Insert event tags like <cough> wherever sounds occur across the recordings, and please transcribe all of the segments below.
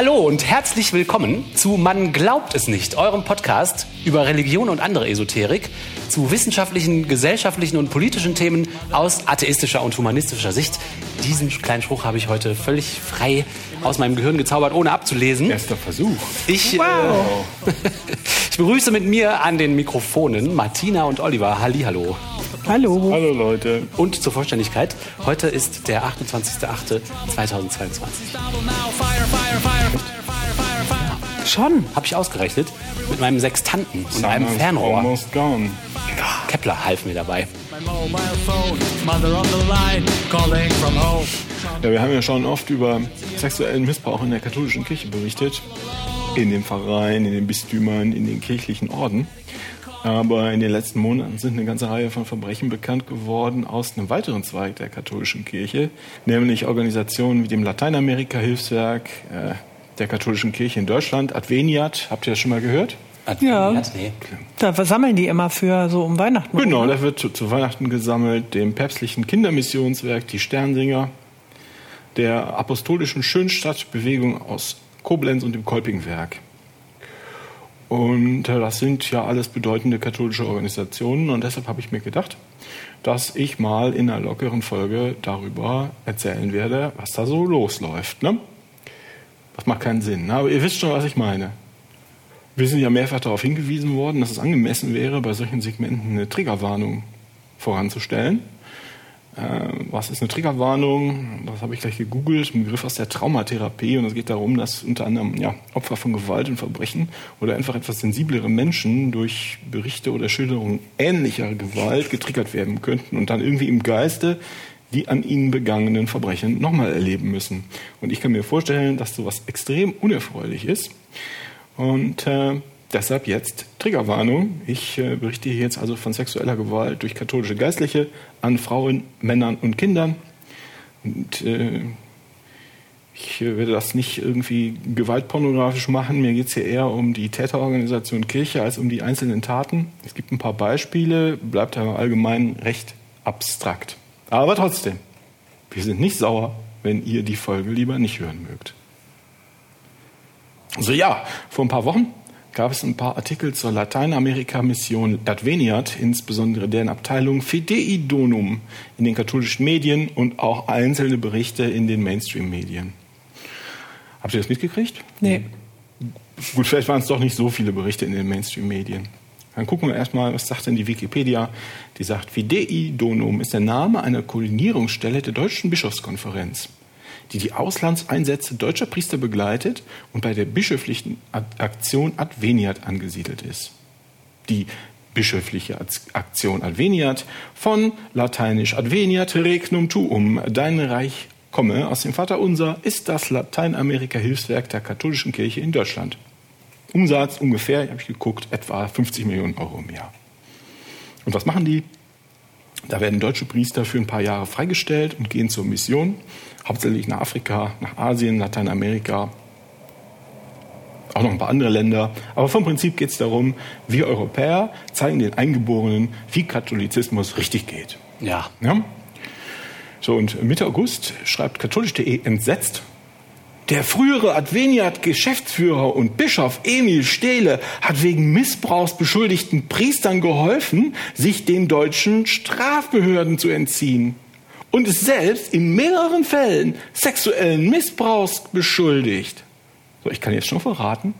Hallo und herzlich willkommen zu Man glaubt es nicht, eurem Podcast über Religion und andere Esoterik, zu wissenschaftlichen, gesellschaftlichen und politischen Themen aus atheistischer und humanistischer Sicht. Diesen kleinen Spruch habe ich heute völlig frei aus meinem Gehirn gezaubert, ohne abzulesen. Erster Versuch. Ich, wow. äh, <laughs> ich begrüße mit mir an den Mikrofonen Martina und Oliver. Hallihallo. Hallo. Hallo Leute. Und zur Vollständigkeit, heute ist der 28.08.2022. Schon. Habe ich ausgerechnet mit meinem Sextanten und einem Fernrohr. Kepler half mir dabei. Ja, wir haben ja schon oft über sexuellen Missbrauch in der katholischen Kirche berichtet. In den Pfarreien, in den Bistümern, in den kirchlichen Orden. Aber in den letzten Monaten sind eine ganze Reihe von Verbrechen bekannt geworden aus einem weiteren Zweig der katholischen Kirche, nämlich Organisationen wie dem Lateinamerika-Hilfswerk äh, der katholischen Kirche in Deutschland, Adveniat. Habt ihr das schon mal gehört? Ja. Nee. Da versammeln die immer für so um Weihnachten. Genau, da wird zu, zu Weihnachten gesammelt, dem päpstlichen Kindermissionswerk, die Sternsinger, der apostolischen Schönstadtbewegung aus Koblenz und dem Kolpingwerk. Und äh, das sind ja alles bedeutende katholische Organisationen und deshalb habe ich mir gedacht, dass ich mal in einer lockeren Folge darüber erzählen werde, was da so losläuft. Ne? Das macht keinen Sinn, ne? aber ihr wisst schon, was ich meine. Wir sind ja mehrfach darauf hingewiesen worden, dass es angemessen wäre, bei solchen Segmenten eine Triggerwarnung voranzustellen. Äh, was ist eine Triggerwarnung? Das habe ich gleich gegoogelt. Ein Begriff aus der Traumatherapie. Und es geht darum, dass unter anderem ja, Opfer von Gewalt und Verbrechen oder einfach etwas sensiblere Menschen durch Berichte oder Schilderungen ähnlicher Gewalt getriggert werden könnten und dann irgendwie im Geiste die an ihnen begangenen Verbrechen nochmal erleben müssen. Und ich kann mir vorstellen, dass sowas extrem unerfreulich ist. Und äh, deshalb jetzt Triggerwarnung. Ich äh, berichte hier jetzt also von sexueller Gewalt durch katholische Geistliche an Frauen, Männern und Kindern. Und äh, ich äh, werde das nicht irgendwie gewaltpornografisch machen. Mir geht es hier eher um die Täterorganisation Kirche als um die einzelnen Taten. Es gibt ein paar Beispiele, bleibt aber allgemein recht abstrakt. Aber trotzdem, wir sind nicht sauer, wenn ihr die Folge lieber nicht hören mögt. So ja, vor ein paar Wochen gab es ein paar Artikel zur Lateinamerika-Mission Adveniat, insbesondere deren Abteilung Fidei Donum in den katholischen Medien und auch einzelne Berichte in den Mainstream-Medien. Habt ihr das mitgekriegt? Nee. Gut, vielleicht waren es doch nicht so viele Berichte in den Mainstream-Medien. Dann gucken wir erstmal, was sagt denn die Wikipedia? Die sagt, Fidei Donum ist der Name einer Koordinierungsstelle der Deutschen Bischofskonferenz die die Auslandseinsätze deutscher Priester begleitet und bei der bischöflichen Aktion Adveniat angesiedelt ist. Die bischöfliche Aktion Adveniat von lateinisch Adveniat regnum tuum, dein Reich komme aus dem Vater Unser, ist das Lateinamerika-Hilfswerk der katholischen Kirche in Deutschland. Umsatz ungefähr, habe ich geguckt, etwa 50 Millionen Euro im Jahr. Und was machen die? Da werden deutsche Priester für ein paar Jahre freigestellt und gehen zur Mission, hauptsächlich nach Afrika, nach Asien, Lateinamerika, auch noch ein paar andere Länder. Aber vom Prinzip geht es darum, wir Europäer zeigen den Eingeborenen, wie Katholizismus richtig geht. Ja. ja? So, und Mitte August schreibt katholisch.de entsetzt, der frühere Adveniat-Geschäftsführer und Bischof Emil Stehle hat wegen Missbrauchs beschuldigten Priestern geholfen, sich den deutschen Strafbehörden zu entziehen und ist selbst in mehreren Fällen sexuellen Missbrauchs beschuldigt. So, ich kann jetzt schon verraten,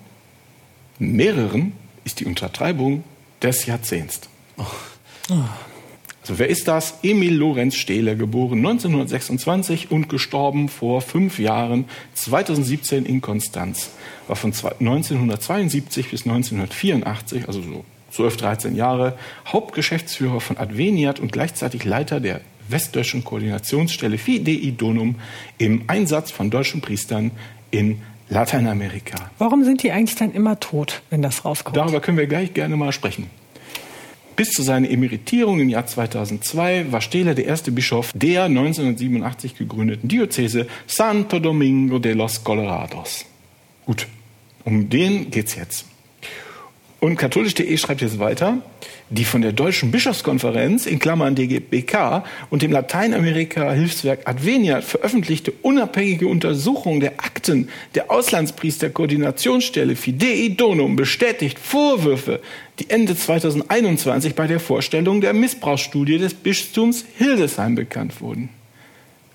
mehreren ist die Untertreibung des Jahrzehnts. Oh. Oh. Also wer ist das? Emil Lorenz Stehle, geboren 1926 und gestorben vor fünf Jahren, 2017 in Konstanz. War von 1972 bis 1984, also so 12, 13 Jahre, Hauptgeschäftsführer von Adveniat und gleichzeitig Leiter der westdeutschen Koordinationsstelle Fidei Donum im Einsatz von deutschen Priestern in Lateinamerika. Warum sind die eigentlich dann immer tot, wenn das rauskommt? Darüber können wir gleich gerne mal sprechen. Bis zu seiner Emeritierung im Jahr 2002 war Stehler der erste Bischof der 1987 gegründeten Diözese Santo Domingo de los Colorados. Gut, um den geht's jetzt. Und katholisch.de schreibt jetzt weiter, Die von der Deutschen Bischofskonferenz in Klammern DGBK und dem Lateinamerika-Hilfswerk Adveniat veröffentlichte unabhängige Untersuchung der Akten der Auslandspriester-Koordinationsstelle Fidei Donum bestätigt Vorwürfe, die Ende 2021 bei der Vorstellung der Missbrauchsstudie des Bistums Hildesheim bekannt wurden.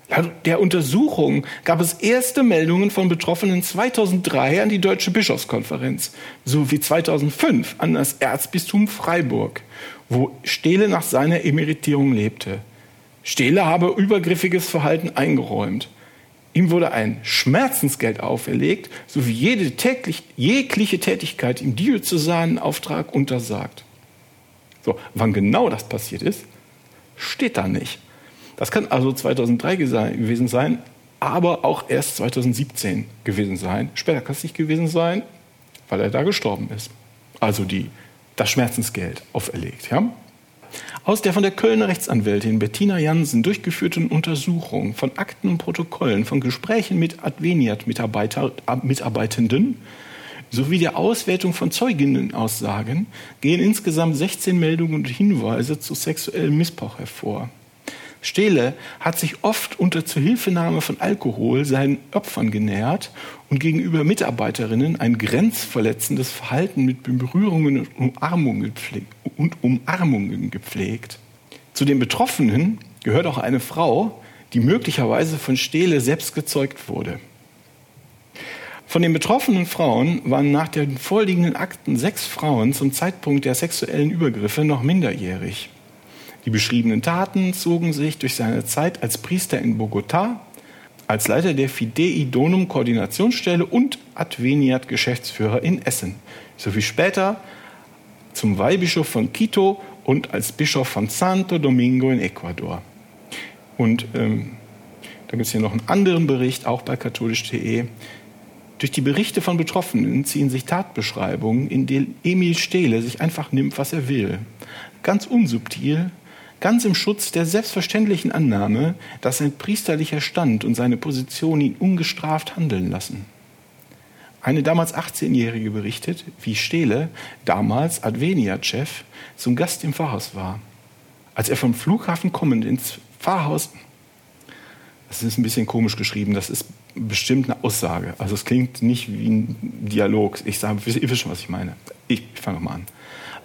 Laut der Untersuchung gab es erste Meldungen von Betroffenen 2003 an die Deutsche Bischofskonferenz sowie 2005 an das Erzbistum Freiburg, wo Stehle nach seiner Emeritierung lebte. Stehle habe übergriffiges Verhalten eingeräumt. Ihm wurde ein Schmerzensgeld auferlegt, sowie jede täglich, jegliche Tätigkeit im diözesanen Auftrag untersagt. So, wann genau das passiert ist, steht da nicht. Das kann also 2003 gewesen sein, aber auch erst 2017 gewesen sein. Später kann es nicht gewesen sein, weil er da gestorben ist. Also die, das Schmerzensgeld auferlegt. Ja? Aus der von der Kölner Rechtsanwältin Bettina Jansen durchgeführten Untersuchung von Akten und Protokollen von Gesprächen mit Adveniat-Mitarbeitenden sowie der Auswertung von Zeuginnenaussagen gehen insgesamt 16 Meldungen und Hinweise zu sexuellem Missbrauch hervor. Stehle hat sich oft unter Zuhilfenahme von Alkohol seinen Opfern genähert und gegenüber Mitarbeiterinnen ein grenzverletzendes Verhalten mit Berührungen und Umarmungen, gepflegt, und Umarmungen gepflegt. Zu den Betroffenen gehört auch eine Frau, die möglicherweise von Stehle selbst gezeugt wurde. Von den betroffenen Frauen waren nach den vorliegenden Akten sechs Frauen zum Zeitpunkt der sexuellen Übergriffe noch minderjährig. Die beschriebenen Taten zogen sich durch seine Zeit als Priester in Bogotá, als Leiter der Fidei Donum Koordinationsstelle und Adveniat Geschäftsführer in Essen, sowie später zum Weihbischof von Quito und als Bischof von Santo Domingo in Ecuador. Und ähm, da gibt es hier noch einen anderen Bericht, auch bei katholisch.de. Durch die Berichte von Betroffenen ziehen sich Tatbeschreibungen, in denen Emil Stehle sich einfach nimmt, was er will. Ganz unsubtil, ganz im Schutz der selbstverständlichen Annahme, dass sein priesterlicher Stand und seine Position ihn ungestraft handeln lassen. Eine damals 18-Jährige berichtet, wie Stehle, damals Adveniat-Chef, zum Gast im Pfarrhaus war. Als er vom Flughafen kommend ins Pfarrhaus, das ist ein bisschen komisch geschrieben, das ist bestimmt eine Aussage. Also es klingt nicht wie ein Dialog. Ich sage, ihr wisst schon, was ich meine. Ich, ich fange mal an.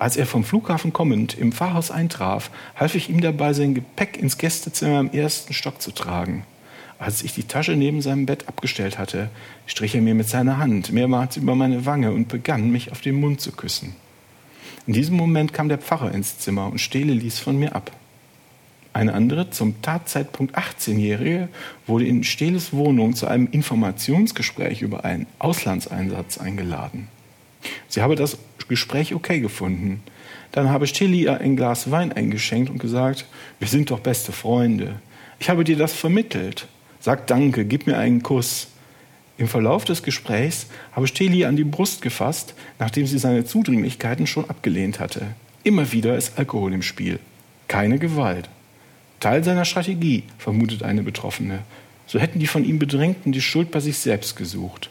Als er vom Flughafen kommend im Pfarrhaus eintraf, half ich ihm dabei, sein Gepäck ins Gästezimmer im ersten Stock zu tragen. Als ich die Tasche neben seinem Bett abgestellt hatte, strich er mir mit seiner Hand mehrmals über meine Wange und begann, mich auf den Mund zu küssen. In diesem Moment kam der Pfarrer ins Zimmer und Stehle ließ von mir ab. Eine andere, zum Tatzeitpunkt 18-Jährige, wurde in Stehles Wohnung zu einem Informationsgespräch über einen Auslandseinsatz eingeladen. Sie habe das Gespräch okay gefunden. Dann habe Stilly ihr ein Glas Wein eingeschenkt und gesagt, wir sind doch beste Freunde. Ich habe dir das vermittelt. Sag Danke, gib mir einen Kuss. Im Verlauf des Gesprächs habe Steli an die Brust gefasst, nachdem sie seine Zudringlichkeiten schon abgelehnt hatte. Immer wieder ist Alkohol im Spiel. Keine Gewalt. Teil seiner Strategie, vermutet eine Betroffene. So hätten die von ihm Bedrängten die Schuld bei sich selbst gesucht.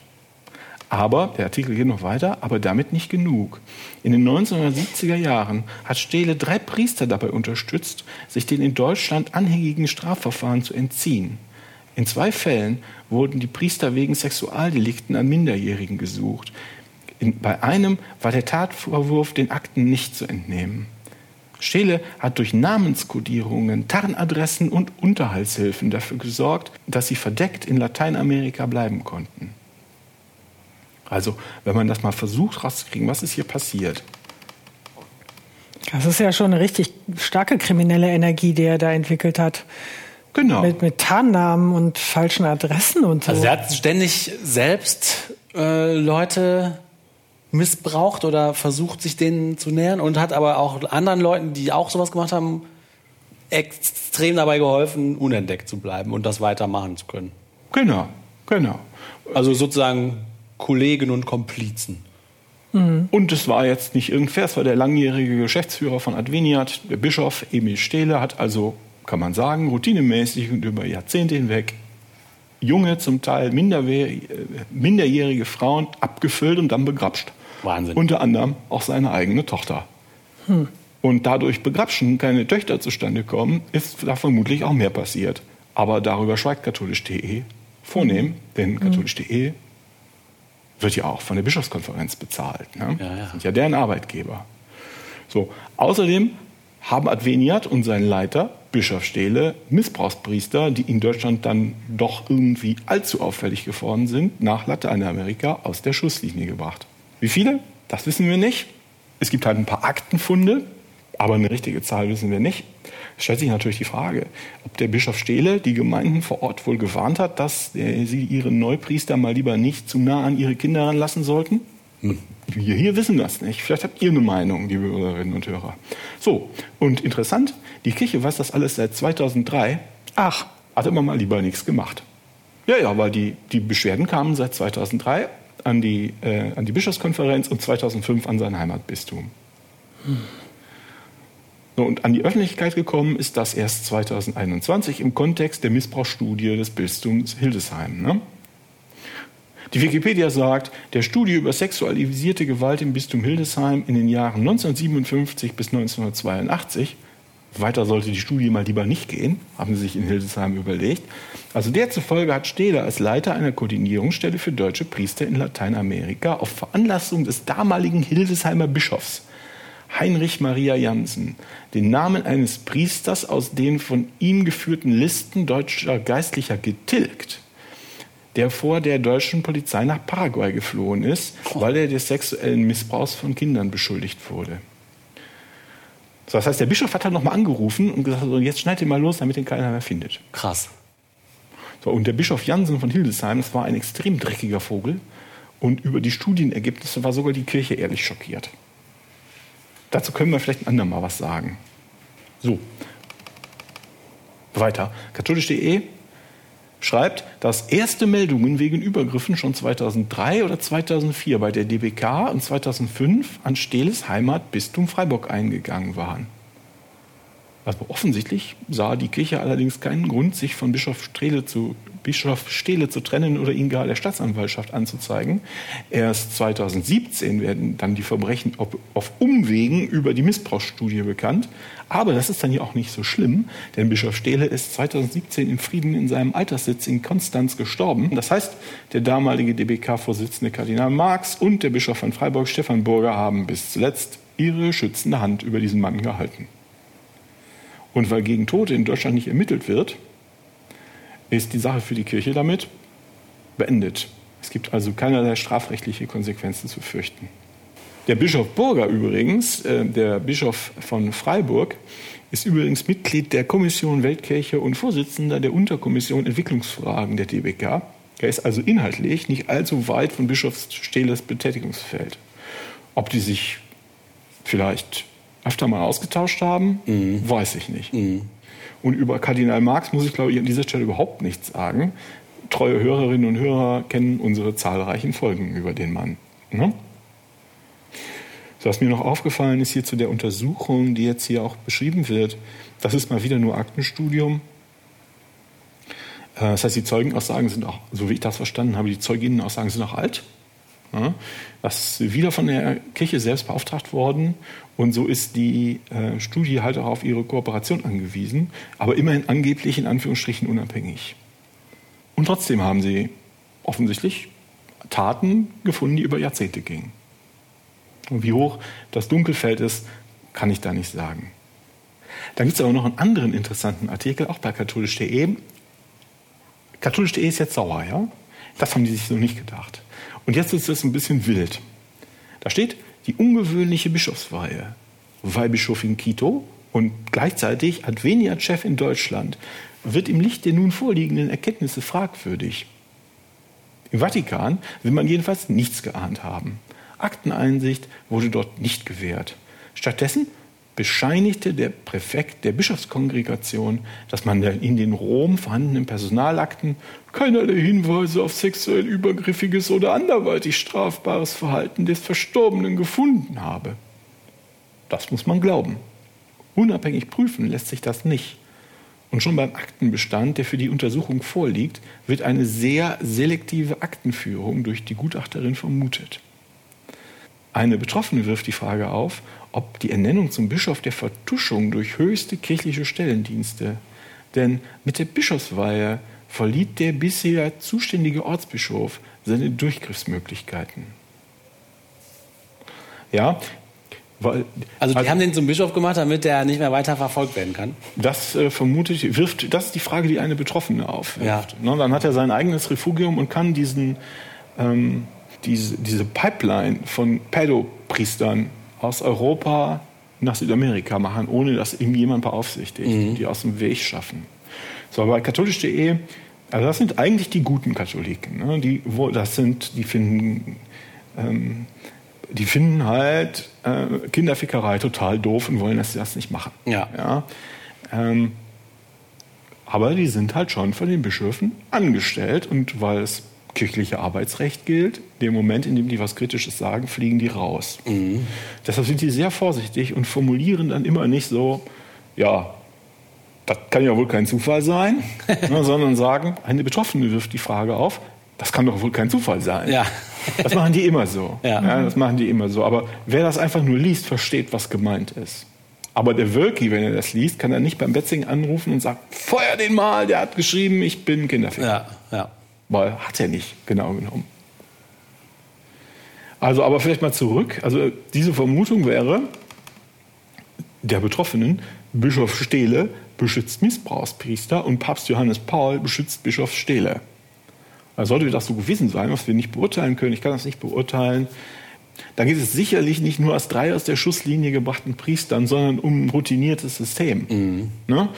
Aber, der Artikel geht noch weiter, aber damit nicht genug. In den 1970er Jahren hat Stehle drei Priester dabei unterstützt, sich den in Deutschland anhängigen Strafverfahren zu entziehen. In zwei Fällen wurden die Priester wegen Sexualdelikten an Minderjährigen gesucht. In, bei einem war der Tatvorwurf den Akten nicht zu entnehmen. Stehle hat durch Namenskodierungen, Tarnadressen und Unterhaltshilfen dafür gesorgt, dass sie verdeckt in Lateinamerika bleiben konnten. Also, wenn man das mal versucht rauszukriegen, was ist hier passiert? Das ist ja schon eine richtig starke kriminelle Energie, die er da entwickelt hat. Genau. Mit, mit Tarnnamen und falschen Adressen und so. Also er hat ständig selbst äh, Leute missbraucht oder versucht, sich denen zu nähern und hat aber auch anderen Leuten, die auch sowas gemacht haben, extrem dabei geholfen, unentdeckt zu bleiben und das weitermachen zu können. Genau, genau. Also sozusagen Kollegen und Komplizen. Mhm. Und es war jetzt nicht irgendwer, es war der langjährige Geschäftsführer von Adveniat, der Bischof Emil Stehle, hat also, kann man sagen, routinemäßig und über Jahrzehnte hinweg junge, zum Teil minderjährige Frauen abgefüllt und dann begrapscht. Wahnsinn. Unter anderem auch seine eigene Tochter. Hm. und dadurch begrapschen keine Töchter zustande kommen, ist da vermutlich auch mehr passiert. Aber darüber schweigt katholisch.de vornehm, denn mhm. katholisch.de wird ja auch von der Bischofskonferenz bezahlt. Ne? Ja, ja. Sind ja deren Arbeitgeber. So. Außerdem haben Adveniat und sein Leiter, Bischof Stehle, Missbrauchspriester, die in Deutschland dann doch irgendwie allzu auffällig geworden sind, nach Lateinamerika aus der Schusslinie gebracht. Wie viele? Das wissen wir nicht. Es gibt halt ein paar Aktenfunde, aber eine richtige Zahl wissen wir nicht. Es stellt sich natürlich die Frage, ob der Bischof Stehle die Gemeinden vor Ort wohl gewarnt hat, dass sie ihre Neupriester mal lieber nicht zu nah an ihre Kinder ranlassen sollten. Hm. Wir hier wissen das nicht. Vielleicht habt ihr eine Meinung, liebe Hörerinnen und Hörer. So, und interessant, die Kirche weiß das alles seit 2003. Ach, hat immer mal lieber nichts gemacht. Ja, ja, weil die, die Beschwerden kamen seit 2003 an die, äh, an die Bischofskonferenz und 2005 an sein Heimatbistum. Hm. Und an die Öffentlichkeit gekommen ist das erst 2021 im Kontext der Missbrauchsstudie des Bistums Hildesheim. Ne? Die Wikipedia sagt, der Studie über sexualisierte Gewalt im Bistum Hildesheim in den Jahren 1957 bis 1982, weiter sollte die Studie mal lieber nicht gehen, haben sie sich in Hildesheim überlegt. Also der zufolge hat Stehler als Leiter einer Koordinierungsstelle für deutsche Priester in Lateinamerika auf Veranlassung des damaligen Hildesheimer Bischofs Heinrich Maria Jansen den Namen eines Priesters aus den von ihm geführten Listen deutscher Geistlicher getilgt der vor der deutschen Polizei nach Paraguay geflohen ist, weil er des sexuellen Missbrauchs von Kindern beschuldigt wurde. So, das heißt, der Bischof hat dann nochmal angerufen und gesagt, so, jetzt schneid ihn mal los, damit ihn keiner mehr findet. Krass. So, und der Bischof Jansen von Hildesheim, das war ein extrem dreckiger Vogel. Und über die Studienergebnisse war sogar die Kirche ehrlich schockiert. Dazu können wir vielleicht ein andermal was sagen. So. Weiter. Katholisch.de schreibt, dass erste Meldungen wegen Übergriffen schon 2003 oder 2004 bei der DBK und 2005 an Stehles Heimat Bistum Freiburg eingegangen waren. Also offensichtlich sah die Kirche allerdings keinen Grund, sich von Bischof Strehle zu Bischof Stehle zu trennen oder ihn gar der Staatsanwaltschaft anzuzeigen. Erst 2017 werden dann die Verbrechen auf Umwegen über die Missbrauchsstudie bekannt. Aber das ist dann ja auch nicht so schlimm, denn Bischof Stehle ist 2017 in Frieden in seinem Alterssitz in Konstanz gestorben. Das heißt, der damalige DBK-Vorsitzende Kardinal Marx und der Bischof von Freiburg Stefan Burger haben bis zuletzt ihre schützende Hand über diesen Mann gehalten. Und weil gegen Tote in Deutschland nicht ermittelt wird, ist die Sache für die Kirche damit beendet. Es gibt also keinerlei strafrechtliche Konsequenzen zu fürchten. Der Bischof Burger übrigens, äh, der Bischof von Freiburg, ist übrigens Mitglied der Kommission Weltkirche und Vorsitzender der Unterkommission Entwicklungsfragen der DBK. Er ist also inhaltlich nicht allzu weit von Bischof Stehles Betätigungsfeld. Ob die sich vielleicht öfter mal ausgetauscht haben, mhm. weiß ich nicht. Mhm. Und über Kardinal Marx muss ich, glaube ich, an dieser Stelle überhaupt nichts sagen. Treue Hörerinnen und Hörer kennen unsere zahlreichen Folgen über den Mann. Ne? Was mir noch aufgefallen ist hier zu der Untersuchung, die jetzt hier auch beschrieben wird, das ist mal wieder nur Aktenstudium. Äh, das heißt, die Zeugenaussagen sind auch, so wie ich das verstanden habe, die Zeuginnenaussagen sind auch alt. Das ist wieder von der Kirche selbst beauftragt worden und so ist die äh, Studie halt auch auf ihre Kooperation angewiesen, aber immerhin angeblich in Anführungsstrichen unabhängig. Und trotzdem haben sie offensichtlich Taten gefunden, die über Jahrzehnte gingen. Und wie hoch das Dunkelfeld ist, kann ich da nicht sagen. Dann gibt es aber noch einen anderen interessanten Artikel, auch bei katholisch.de. Katholisch.de ist jetzt sauer, ja? Das haben die sich so nicht gedacht. Und jetzt ist es ein bisschen wild. Da steht die ungewöhnliche Bischofsweihe. Weihbischof in Quito und gleichzeitig Adveniat-Chef in Deutschland wird im Licht der nun vorliegenden Erkenntnisse fragwürdig. Im Vatikan will man jedenfalls nichts geahnt haben. Akteneinsicht wurde dort nicht gewährt. Stattdessen bescheinigte der Präfekt der Bischofskongregation, dass man in den Rom vorhandenen Personalakten keinerlei Hinweise auf sexuell übergriffiges oder anderweitig strafbares Verhalten des Verstorbenen gefunden habe. Das muss man glauben. Unabhängig prüfen lässt sich das nicht. Und schon beim Aktenbestand, der für die Untersuchung vorliegt, wird eine sehr selektive Aktenführung durch die Gutachterin vermutet. Eine Betroffene wirft die Frage auf, ob die Ernennung zum Bischof der Vertuschung durch höchste kirchliche Stellendienste. Denn mit der Bischofsweihe verliert der bisher zuständige Ortsbischof seine Durchgriffsmöglichkeiten. Ja, weil, also die also, haben den zum Bischof gemacht, damit der nicht mehr weiter verfolgt werden kann? Das äh, vermute ich, wirft, das ist die Frage, die eine Betroffene aufwirft. Ja. Ne, dann hat er sein eigenes Refugium und kann diesen, ähm, diese, diese Pipeline von Pädopriestern aus Europa nach Südamerika machen, ohne dass irgendjemand beaufsichtigt, mhm. die aus dem Weg schaffen. So, bei katholisch.de, also das sind eigentlich die guten Katholiken. Ne? Die, wo, das sind, die finden ähm, die finden halt äh, Kinderfickerei total doof und wollen, dass sie das nicht machen. Ja. ja? Ähm, aber die sind halt schon von den Bischöfen angestellt und weil es kirchliche Arbeitsrecht gilt, dem Moment, in dem die was Kritisches sagen, fliegen die raus. Mhm. Deshalb sind die sehr vorsichtig und formulieren dann immer nicht so, ja, das kann ja wohl kein Zufall sein, <laughs> ne, sondern sagen, eine Betroffene wirft die Frage auf, das kann doch wohl kein Zufall sein. Ja. Das machen die immer so. Ja. ja. das machen die immer so. Aber wer das einfach nur liest, versteht, was gemeint ist. Aber der Wölki, wenn er das liest, kann er nicht beim Betzing anrufen und sagen, feuer den mal, der hat geschrieben, ich bin Kinderficker. Ja, ja. Weil hat er nicht, genau genommen. Also, aber vielleicht mal zurück. Also, diese Vermutung wäre, der Betroffenen, Bischof Stehle beschützt Missbrauchspriester und Papst Johannes Paul beschützt Bischof Stehle. Sollte das so gewesen sein, was wir nicht beurteilen können, ich kann das nicht beurteilen, da geht es sicherlich nicht nur aus drei aus der Schusslinie gebrachten Priestern, sondern um ein routiniertes System. Mhm. Ne?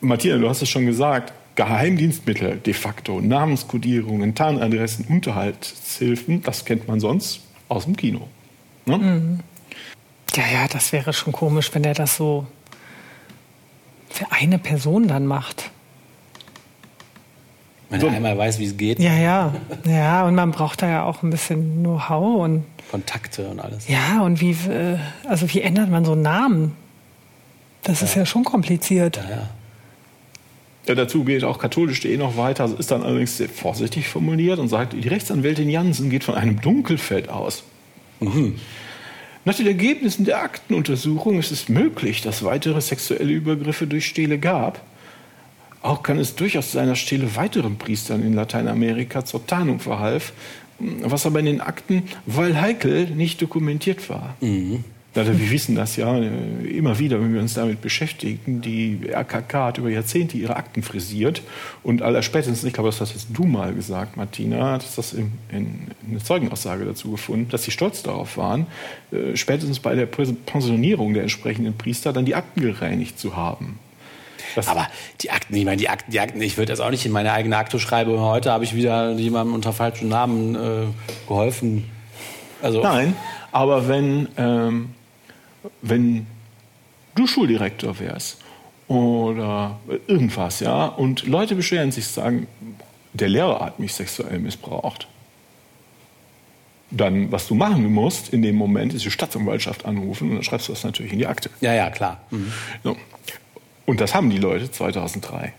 Martina, du hast es schon gesagt, Geheimdienstmittel de facto, Namenskodierungen, Tarnadressen, Unterhaltshilfen, das kennt man sonst aus dem Kino. Ne? Mhm. Ja, ja, das wäre schon komisch, wenn er das so für eine Person dann macht. Wenn so. er einmal weiß, wie es geht. Ja, ja. Ja, und man braucht da ja auch ein bisschen Know-how und Kontakte und alles. Ja, und wie, äh, also wie ändert man so einen Namen? Das ja. ist ja schon kompliziert. Ja, ja. Ja, dazu geht auch katholisch.de noch weiter, ist dann allerdings sehr vorsichtig formuliert und sagt, die Rechtsanwältin Jansen geht von einem Dunkelfeld aus. Mhm. Nach den Ergebnissen der Aktenuntersuchung ist es möglich, dass weitere sexuelle Übergriffe durch Stele gab. Auch kann es durchaus seiner Stelle weiteren Priestern in Lateinamerika zur Tarnung verhalf, was aber in den Akten, weil heikel, nicht dokumentiert war. Mhm. Also wir wissen das ja immer wieder, wenn wir uns damit beschäftigen. Die RKK hat über Jahrzehnte ihre Akten frisiert und allerspätestens, ich glaube, das hast jetzt du mal gesagt, Martina, hat das in, in eine Zeugenaussage dazu gefunden, dass sie stolz darauf waren, äh, spätestens bei der Pensionierung der entsprechenden Priester dann die Akten gereinigt zu haben. Das aber die Akten, ich meine, die Akten, die Akten, ich würde das auch nicht in meine eigene Akte schreiben. Heute habe ich wieder jemandem unter falschen Namen äh, geholfen. Also Nein, aber wenn, ähm, wenn du Schuldirektor wärst oder irgendwas, ja, und Leute beschweren sich, sagen, der Lehrer hat mich sexuell missbraucht. Dann, was du machen musst in dem Moment, ist die Staatsanwaltschaft anrufen und dann schreibst du das natürlich in die Akte. Ja, ja, klar. Mhm. So. Und das haben die Leute 2003.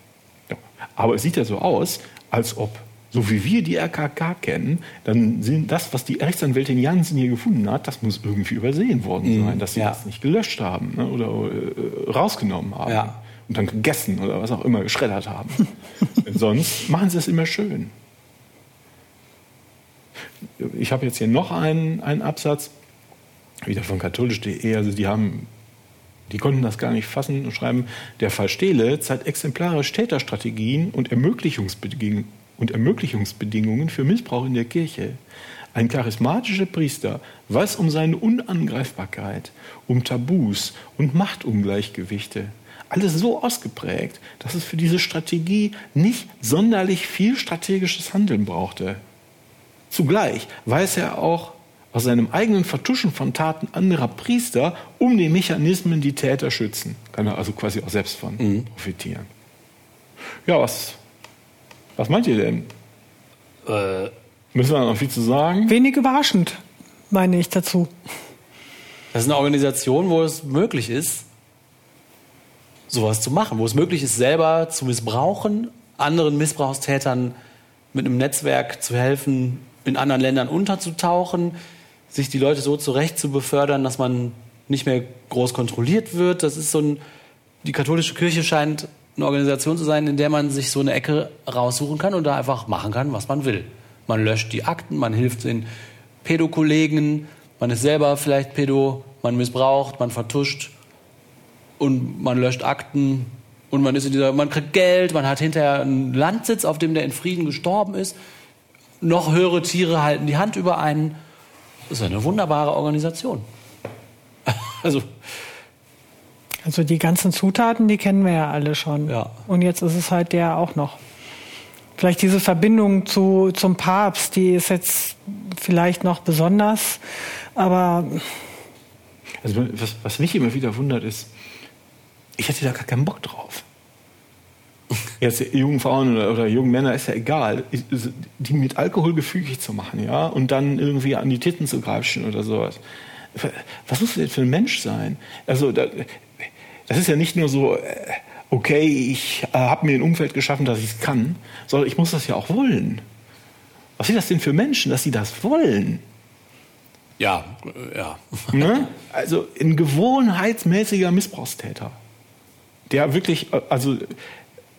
Ja. Aber es sieht ja so aus, als ob, so wie wir die RKK kennen, dann sind das, was die Rechtsanwältin Jansen hier gefunden hat, das muss irgendwie übersehen worden mhm. sein, dass sie ja. das nicht gelöscht haben ne, oder äh, rausgenommen haben. Ja. Und dann gegessen oder was auch immer geschreddert haben. <laughs> sonst machen sie es immer schön. Ich habe jetzt hier noch einen, einen Absatz, wieder von katholisch.de. Also die haben die konnten das gar nicht fassen und schreiben, der Fall Stehle zeigt exemplarisch Täterstrategien und Ermöglichungsbedingungen, und Ermöglichungsbedingungen für Missbrauch in der Kirche. Ein charismatischer Priester weiß um seine Unangreifbarkeit, um Tabus und Machtungleichgewichte. Alles so ausgeprägt, dass es für diese Strategie nicht sonderlich viel strategisches Handeln brauchte. Zugleich weiß er auch, aus seinem eigenen Vertuschen von Taten anderer Priester, um die Mechanismen die Täter schützen. Kann er also quasi auch selbst von mhm. profitieren. Ja, was, was meint ihr denn? Äh, Müssen wir noch viel zu sagen? Wenig überraschend, meine ich dazu. Das ist eine Organisation, wo es möglich ist, sowas zu machen, wo es möglich ist, selber zu missbrauchen, anderen Missbrauchstätern mit einem Netzwerk zu helfen, in anderen Ländern unterzutauchen, sich die Leute so zurecht zu befördern, dass man nicht mehr groß kontrolliert wird. Das ist so ein, die katholische Kirche scheint eine Organisation zu sein, in der man sich so eine Ecke raussuchen kann und da einfach machen kann, was man will. Man löscht die Akten, man hilft den Pädokollegen, man ist selber vielleicht Pädo, man missbraucht, man vertuscht und man löscht Akten und man ist in dieser, man kriegt Geld, man hat hinterher einen Landsitz, auf dem der in Frieden gestorben ist. Noch höhere Tiere halten die Hand über einen. Das ist eine wunderbare Organisation. <laughs> also also die ganzen Zutaten, die kennen wir ja alle schon. Ja. Und jetzt ist es halt der auch noch. Vielleicht diese Verbindung zu, zum Papst, die ist jetzt vielleicht noch besonders, aber. Also was, was mich immer wieder wundert ist, ich hatte da gar keinen Bock drauf. <laughs> Jetzt jungen Frauen oder, oder jungen Männer ist ja egal, die mit Alkohol gefügig zu machen, ja, und dann irgendwie an die Titten zu greifen oder sowas. Was muss das für ein Mensch sein? Also da, das ist ja nicht nur so, äh, okay, ich äh, habe mir ein Umfeld geschaffen, dass ich es kann, sondern ich muss das ja auch wollen. Was sind das denn für Menschen, dass sie das wollen? Ja, ja. <laughs> Ne? Also ein gewohnheitsmäßiger Missbrauchstäter, der wirklich, äh, also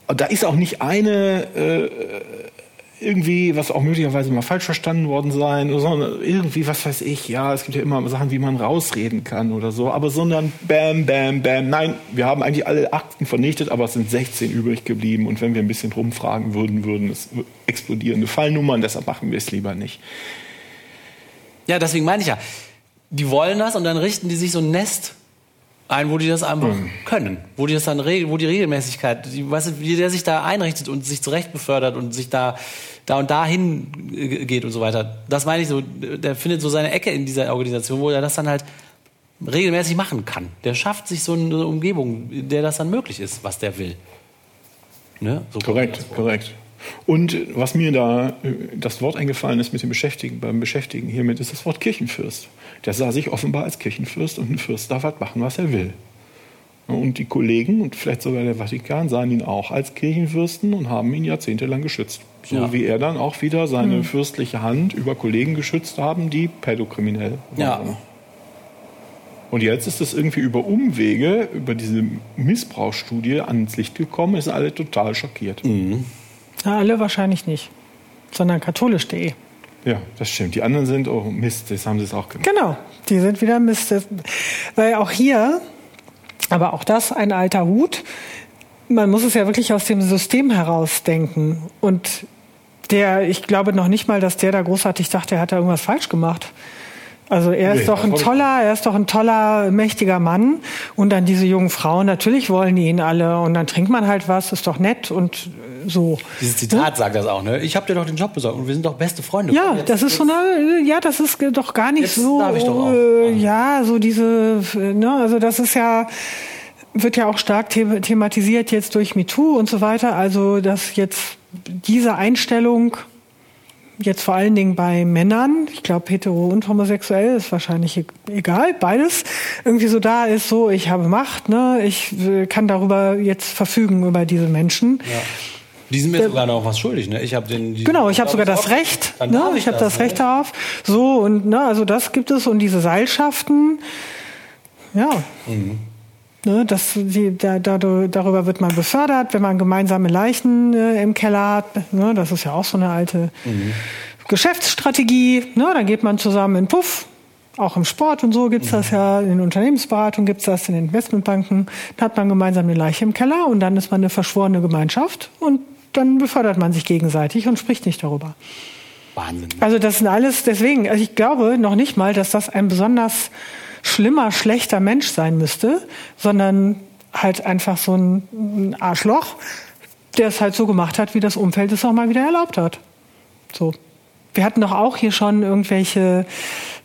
da ist auch nicht eine äh, irgendwie, was auch möglicherweise mal falsch verstanden worden sein, sondern irgendwie, was weiß ich, ja, es gibt ja immer Sachen, wie man rausreden kann oder so, aber sondern bam, bam, bam, nein, wir haben eigentlich alle Akten vernichtet, aber es sind 16 übrig geblieben und wenn wir ein bisschen rumfragen würden, würden es explodierende Fallnummern, deshalb machen wir es lieber nicht. Ja, deswegen meine ich ja, die wollen das und dann richten die sich so ein Nest ein, wo die das einfach mhm. können, wo die das dann wo die Regelmäßigkeit, die, weißt du, wie der sich da einrichtet und sich zurecht befördert und sich da da und dahin geht und so weiter. Das meine ich so, der findet so seine Ecke in dieser Organisation, wo er das dann halt regelmäßig machen kann. Der schafft sich so eine Umgebung, in der das dann möglich ist, was der will. Ne? So korrekt, korrekt. Und was mir da äh, das Wort eingefallen ist mit dem Beschäftigen, beim Beschäftigen hiermit, ist das Wort Kirchenfürst. Der sah sich offenbar als Kirchenfürst und ein Fürst darf halt machen, was er will. Und die Kollegen und vielleicht sogar der Vatikan sahen ihn auch als Kirchenfürsten und haben ihn jahrzehntelang geschützt. So ja. wie er dann auch wieder seine mhm. fürstliche Hand über Kollegen geschützt haben, die pädokriminell waren. Ja. Und jetzt ist es irgendwie über Umwege, über diese Missbrauchsstudie ans Licht gekommen, ist alle total schockiert. Mhm. Na, alle wahrscheinlich nicht, sondern katholisch.de. Ja, das stimmt. Die anderen sind, oh Mist, das haben sie es auch gemacht. Genau, die sind wieder Mist. Weil auch hier, aber auch das ein alter Hut, man muss es ja wirklich aus dem System heraus denken. Und der, ich glaube noch nicht mal, dass der da großartig dachte, er hat da irgendwas falsch gemacht. Also er ist nee, doch ein toller, er ist doch ein toller, mächtiger Mann. Und dann diese jungen Frauen, natürlich wollen die ihn alle. Und dann trinkt man halt was, ist doch nett und so. Dieses Zitat ne? sagt das auch, ne? Ich habe dir doch den Job besorgt und wir sind doch beste Freunde. Ja, jetzt, das ist so eine, ja, das ist doch gar nicht so. Darf ich doch auch. Äh, ja, so diese, ne, also das ist ja wird ja auch stark thematisiert jetzt durch MeToo und so weiter. Also dass jetzt diese Einstellung jetzt vor allen Dingen bei Männern, ich glaube hetero und homosexuell ist wahrscheinlich e-, egal, beides, irgendwie so da ist, so ich habe Macht, ne, ich äh, kann darüber jetzt verfügen über diese Menschen. Ja. Die sind mir sogar noch was schuldig, ne? Ich habe den. Genau, ich habe sogar das Recht. Ne? Ich habe das, das Recht ne? darauf. So und ne, also das gibt es und diese Seilschaften. Ja. Mhm. Ne, das, die, da, da, darüber wird man befördert, wenn man gemeinsame Leichen äh, im Keller hat. Ne, das ist ja auch so eine alte mhm. Geschäftsstrategie. Ne, dann geht man zusammen in Puff. Auch im Sport und so gibt's mhm. das ja, in Unternehmensberatung gibt's das, in den Investmentbanken. Da hat man gemeinsam eine Leiche im Keller und dann ist man eine verschworene Gemeinschaft und dann befördert man sich gegenseitig und spricht nicht darüber. Wahnsinn. Also das sind alles, deswegen, also ich glaube noch nicht mal, dass das ein besonders schlimmer, schlechter Mensch sein müsste, sondern halt einfach so ein Arschloch, der es halt so gemacht hat, wie das Umfeld es auch mal wieder erlaubt hat. So. Wir hatten doch auch hier schon irgendwelche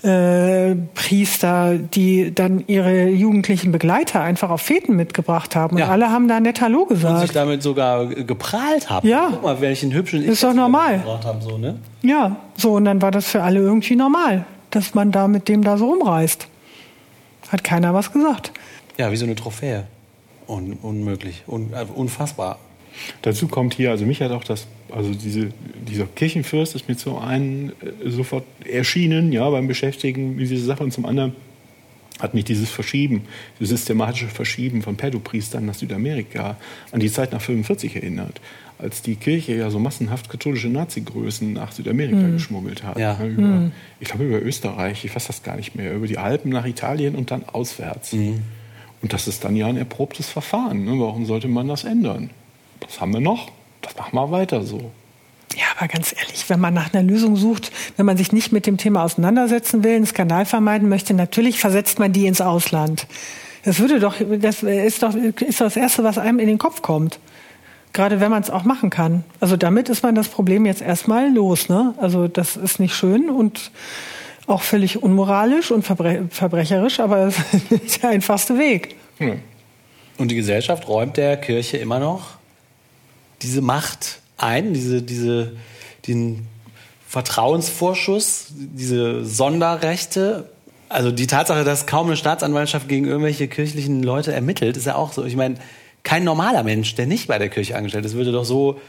äh, Priester, die dann ihre jugendlichen Begleiter einfach auf Feten mitgebracht haben. Und ja. alle haben da nett Hallo gesagt. Und sich damit sogar geprahlt haben. Ja. Guck mal, welchen hübschen Ist doch normal. Haben, so, ne? Ja, so. Und dann war das für alle irgendwie normal, dass man da mit dem da so rumreist. Hat keiner was gesagt. Ja, wie so eine Trophäe. Un unmöglich, Un äh, unfassbar. Dazu kommt hier, also mich hat auch das, also diese, dieser Kirchenfürst ist mir zum einen äh, sofort erschienen, ja, beim Beschäftigen mit dieser Sache und zum anderen hat mich dieses Verschieben, dieses systematische Verschieben von Pedopriestern nach Südamerika an die Zeit nach 45 erinnert, als die Kirche ja so massenhaft katholische Nazi-Größen nach Südamerika mhm. geschmuggelt hat. Ja. Über, mhm. Ich glaube über Österreich, ich weiß das gar nicht mehr, über die Alpen nach Italien und dann auswärts. Mhm. Und das ist dann ja ein erprobtes Verfahren. Ne? Warum sollte man das ändern? Das haben wir noch, das machen wir weiter so. Ja, aber ganz ehrlich, wenn man nach einer Lösung sucht, wenn man sich nicht mit dem Thema auseinandersetzen will, einen Skandal vermeiden möchte, natürlich versetzt man die ins Ausland. Das würde doch, das ist doch, ist doch das Erste, was einem in den Kopf kommt. Gerade wenn man es auch machen kann. Also damit ist man das Problem jetzt erstmal los. Ne? Also das ist nicht schön und auch völlig unmoralisch und verbre verbrecherisch, aber das <laughs> ist der einfachste Weg. Ja. Und die Gesellschaft räumt der Kirche immer noch diese Macht ein, diese, diese, den Vertrauensvorschuss, diese Sonderrechte. Also die Tatsache, dass kaum eine Staatsanwaltschaft gegen irgendwelche kirchlichen Leute ermittelt, ist ja auch so. Ich meine, kein normaler Mensch, der nicht bei der Kirche angestellt ist, würde doch so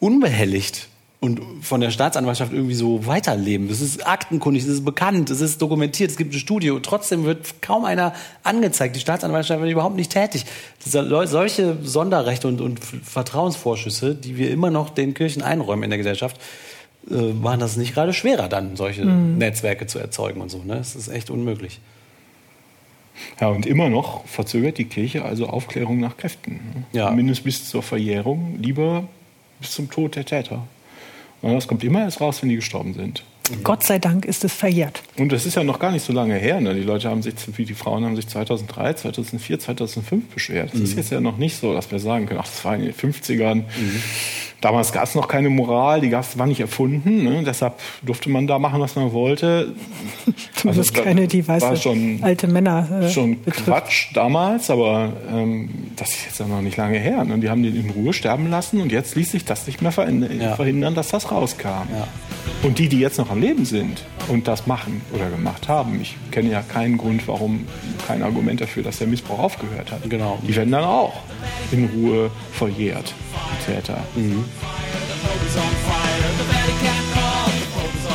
unbehelligt und von der Staatsanwaltschaft irgendwie so weiterleben. Das ist aktenkundig, das ist bekannt, das ist dokumentiert, es gibt ein Studio. Trotzdem wird kaum einer angezeigt. Die Staatsanwaltschaft wird überhaupt nicht tätig. solche Sonderrechte und, und, Vertrauensvorschüsse, die wir immer noch den Kirchen einräumen in der Gesellschaft, äh, machen das nicht gerade schwerer, dann solche mhm. Netzwerke zu erzeugen und so. Ne? Das ist echt unmöglich. Ja, und immer noch verzögert die Kirche also Aufklärung nach Kräften. Ja. Mindestens bis zur Verjährung, lieber bis zum Tod der Täter. Das kommt immer erst raus, wenn die gestorben sind. Gott sei Dank ist es verjährt. Und das ist ja noch gar nicht so lange her. Ne? Die Leute haben sich, wie die Frauen haben sich 2003, 2004, 2005 beschwert. Das mhm. ist jetzt ja noch nicht so, dass wir sagen können, ach, das war in den 50ern. Mhm. Damals gab es noch keine Moral, die gab's, war nicht erfunden. Ne? Deshalb durfte man da machen, was man wollte. <laughs> also, das keine, die weiße schon, alte Männer. Äh, schon betrifft. Quatsch damals, aber ähm, das ist jetzt ja noch nicht lange her. Ne? Die haben den in Ruhe sterben lassen und jetzt ließ sich das nicht mehr verhindern, ja. dass das rauskam. Ja. Und die, die jetzt noch am Leben sind und das machen oder gemacht haben, ich kenne ja keinen Grund, warum, kein Argument dafür, dass der Missbrauch aufgehört hat. Genau. Die werden dann auch in Ruhe verjährt, die Täter. Mhm.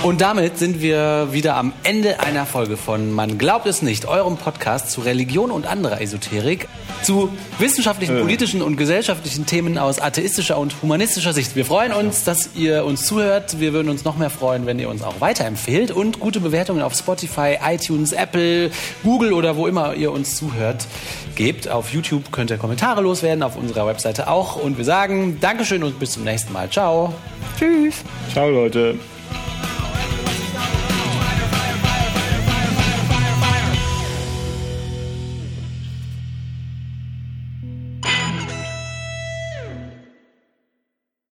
Und damit sind wir wieder am Ende einer Folge von Man glaubt es nicht, eurem Podcast zu Religion und anderer Esoterik, zu wissenschaftlichen, äh. politischen und gesellschaftlichen Themen aus atheistischer und humanistischer Sicht. Wir freuen uns, dass ihr uns zuhört. Wir würden uns noch mehr freuen, wenn ihr uns auch weiterempfehlt und gute Bewertungen auf Spotify, iTunes, Apple, Google oder wo immer ihr uns zuhört gebt. Auf YouTube könnt ihr Kommentare loswerden, auf unserer Webseite auch. Und wir sagen Dankeschön und bis zum nächsten Mal. Ciao. Tschüss. Ciao, Leute.